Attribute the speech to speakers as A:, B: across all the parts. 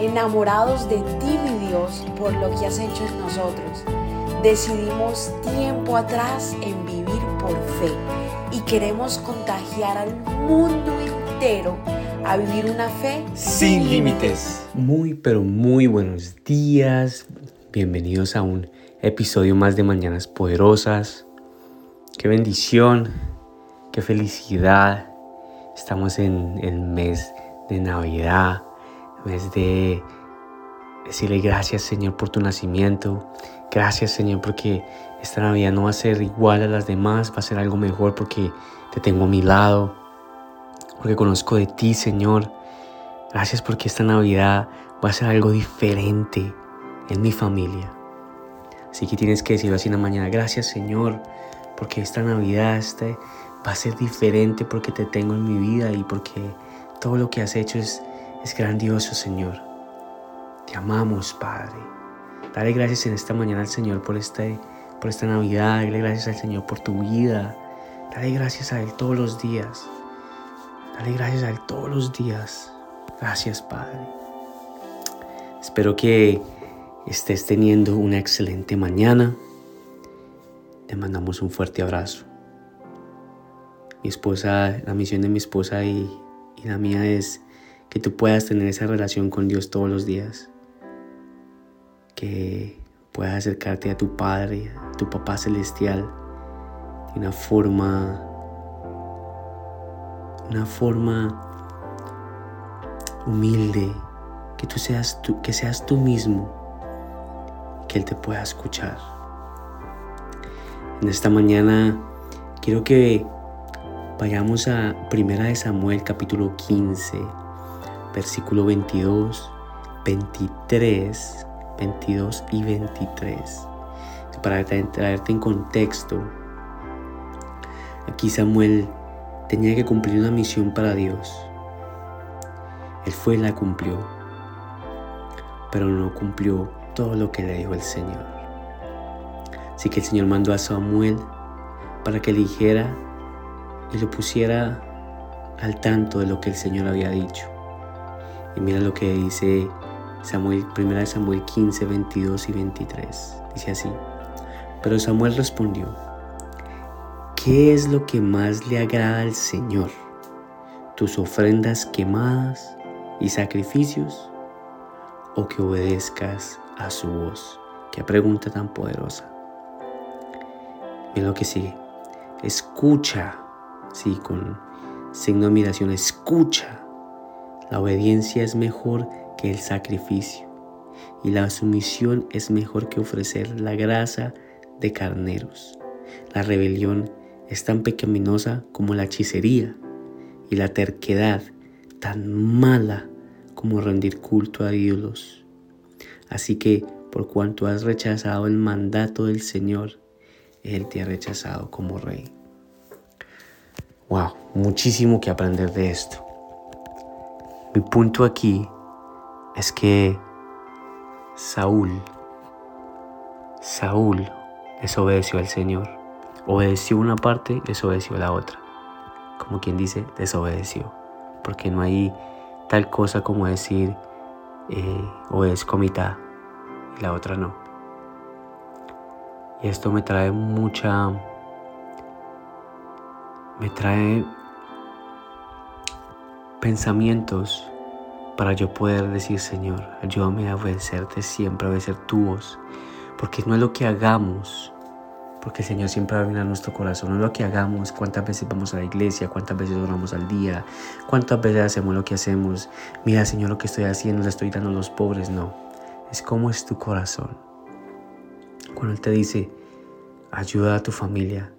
A: enamorados de ti, mi Dios, por lo que has hecho en nosotros. Decidimos tiempo atrás en vivir por fe y queremos contagiar al mundo entero a vivir una fe
B: sin límites. Muy, pero muy buenos días. Bienvenidos a un episodio más de Mañanas Poderosas. Qué bendición, qué felicidad. Estamos en el mes de Navidad, mes de decirle gracias Señor por tu nacimiento. Gracias Señor porque esta Navidad no va a ser igual a las demás, va a ser algo mejor porque te tengo a mi lado, porque conozco de ti Señor. Gracias porque esta Navidad va a ser algo diferente en mi familia. Así que tienes que decirlo así en la mañana. Gracias Señor, porque esta Navidad este, va a ser diferente porque te tengo en mi vida y porque todo lo que has hecho es, es grandioso Señor. Te amamos Padre. Dale gracias en esta mañana al Señor por, este, por esta Navidad. Dale gracias al Señor por tu vida. Dale gracias a Él todos los días. Dale gracias a Él todos los días. Gracias Padre. Espero que estés teniendo una excelente mañana. Te mandamos un fuerte abrazo. Mi esposa, la misión de mi esposa y, y la mía es que tú puedas tener esa relación con Dios todos los días. Que puedas acercarte a tu Padre, a tu Papá Celestial, de una forma, una forma humilde, que tú seas tú, que seas tú mismo que Él te pueda escuchar. En esta mañana quiero que vayamos a Primera de Samuel capítulo 15, versículo 22, 23, 22 y 23. Para traerte en contexto, aquí Samuel tenía que cumplir una misión para Dios. Él fue y la cumplió, pero no cumplió todo lo que le dijo el Señor. Así que el Señor mandó a Samuel para que eligiera y lo pusiera al tanto de lo que el Señor había dicho. Y mira lo que dice Samuel, 1 Samuel 15, 22 y 23. Dice así. Pero Samuel respondió, ¿qué es lo que más le agrada al Señor? ¿Tus ofrendas quemadas y sacrificios? ¿O que obedezcas a su voz. Qué pregunta tan poderosa. Mira lo que sigue. Escucha, sí, con signo de admiración, escucha. La obediencia es mejor que el sacrificio y la sumisión es mejor que ofrecer la grasa de carneros. La rebelión es tan pecaminosa como la hechicería y la terquedad tan mala como rendir culto a ídolos. Así que por cuanto has rechazado el mandato del Señor, Él te ha rechazado como rey. Wow, muchísimo que aprender de esto. Mi punto aquí es que Saúl, Saúl desobedeció al Señor. Obedeció una parte, desobedeció la otra. Como quien dice, desobedeció. Porque no hay tal cosa como decir, eh, obedezco mitad y la otra no. Y esto me trae mucha, me trae pensamientos para yo poder decir, Señor, ayúdame a obedecerte siempre, a obedecer tu voz, porque no es lo que hagamos, porque el Señor siempre va a venir nuestro corazón. No es lo que hagamos, cuántas veces vamos a la iglesia, cuántas veces oramos al día, cuántas veces hacemos lo que hacemos. Mira, Señor, lo que estoy haciendo, le estoy dando a los pobres. No, es como es tu corazón. Cuando Él te dice, ayuda a tu familia,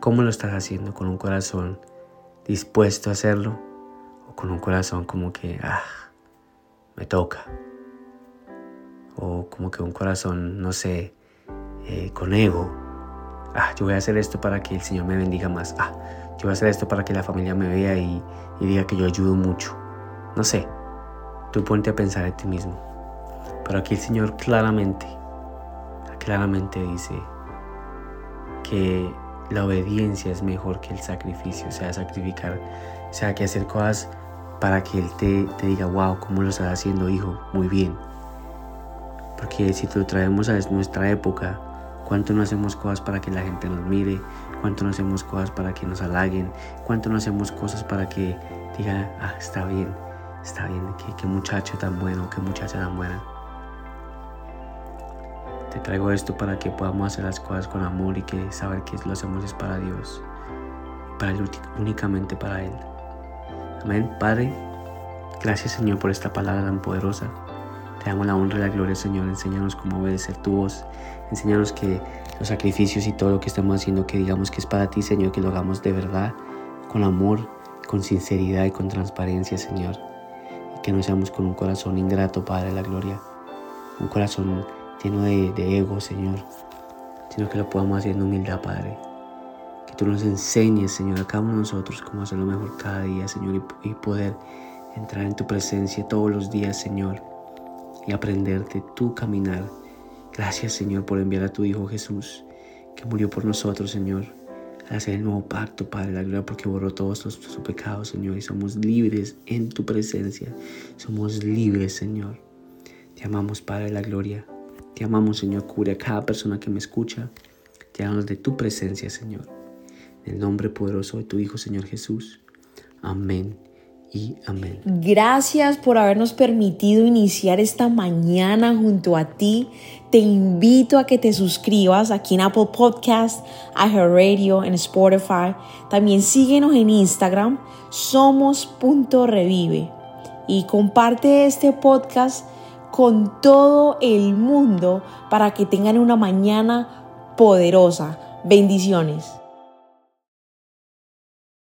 B: ¿cómo lo estás haciendo? ¿Con un corazón dispuesto a hacerlo? ¿O con un corazón como que, ah, me toca? O como que un corazón, no sé, eh, con ego ah, yo voy a hacer esto para que el Señor me bendiga más, ah, yo voy a hacer esto para que la familia me vea y, diga que yo ayudo mucho. No sé, tú ponte a pensar en ti mismo. Pero aquí el Señor claramente, claramente dice que la obediencia es mejor que el sacrificio, o sea, sacrificar, o sea, que hacer cosas para que Él te, diga, wow, ¿cómo lo estás haciendo, hijo? Muy bien. Porque si te lo traemos a nuestra época, ¿cuánto no hacemos cosas para que la gente nos mire? ¿Cuánto no hacemos cosas para que nos halaguen? ¿Cuánto no hacemos cosas para que digan, ah, está bien, está bien, qué, qué muchacho tan bueno, qué muchacha tan buena? Te traigo esto para que podamos hacer las cosas con amor y que saber que lo hacemos es para Dios, para él, únicamente para Él. Amén. Padre, gracias Señor por esta palabra tan poderosa. Te damos la honra y la gloria, Señor. Enséñanos cómo obedecer tu voz. Enséñanos que los sacrificios y todo lo que estamos haciendo, que digamos que es para ti, Señor, que lo hagamos de verdad, con amor, con sinceridad y con transparencia, Señor. Y que no seamos con un corazón ingrato, Padre la gloria. Un corazón lleno de, de ego, Señor. Sino que lo podamos hacer en humildad, Padre. Que tú nos enseñes, Señor, a cada uno de nosotros cómo hacerlo mejor cada día, Señor, y, poder entrar en tu presencia todos los días, Señor, y aprenderte tu caminar Gracias Señor por enviar a tu Hijo Jesús, que murió por nosotros, Señor, al hacer el nuevo pacto, Padre, la gloria porque borró todos sus pecados, Señor, y somos libres en tu presencia. Somos libres, Señor. Te amamos, Padre, la gloria. Te amamos, Señor, cubre a cada persona que me escucha. Amamos de tu presencia, Señor. En el nombre poderoso de tu Hijo, Señor Jesús. Amén amén.
A: Gracias por habernos permitido iniciar esta mañana junto a ti. Te invito a que te suscribas aquí en Apple Podcast, Radio, en Spotify. También síguenos en Instagram, somos.revive. Y comparte este podcast con todo el mundo para que tengan una mañana poderosa. Bendiciones.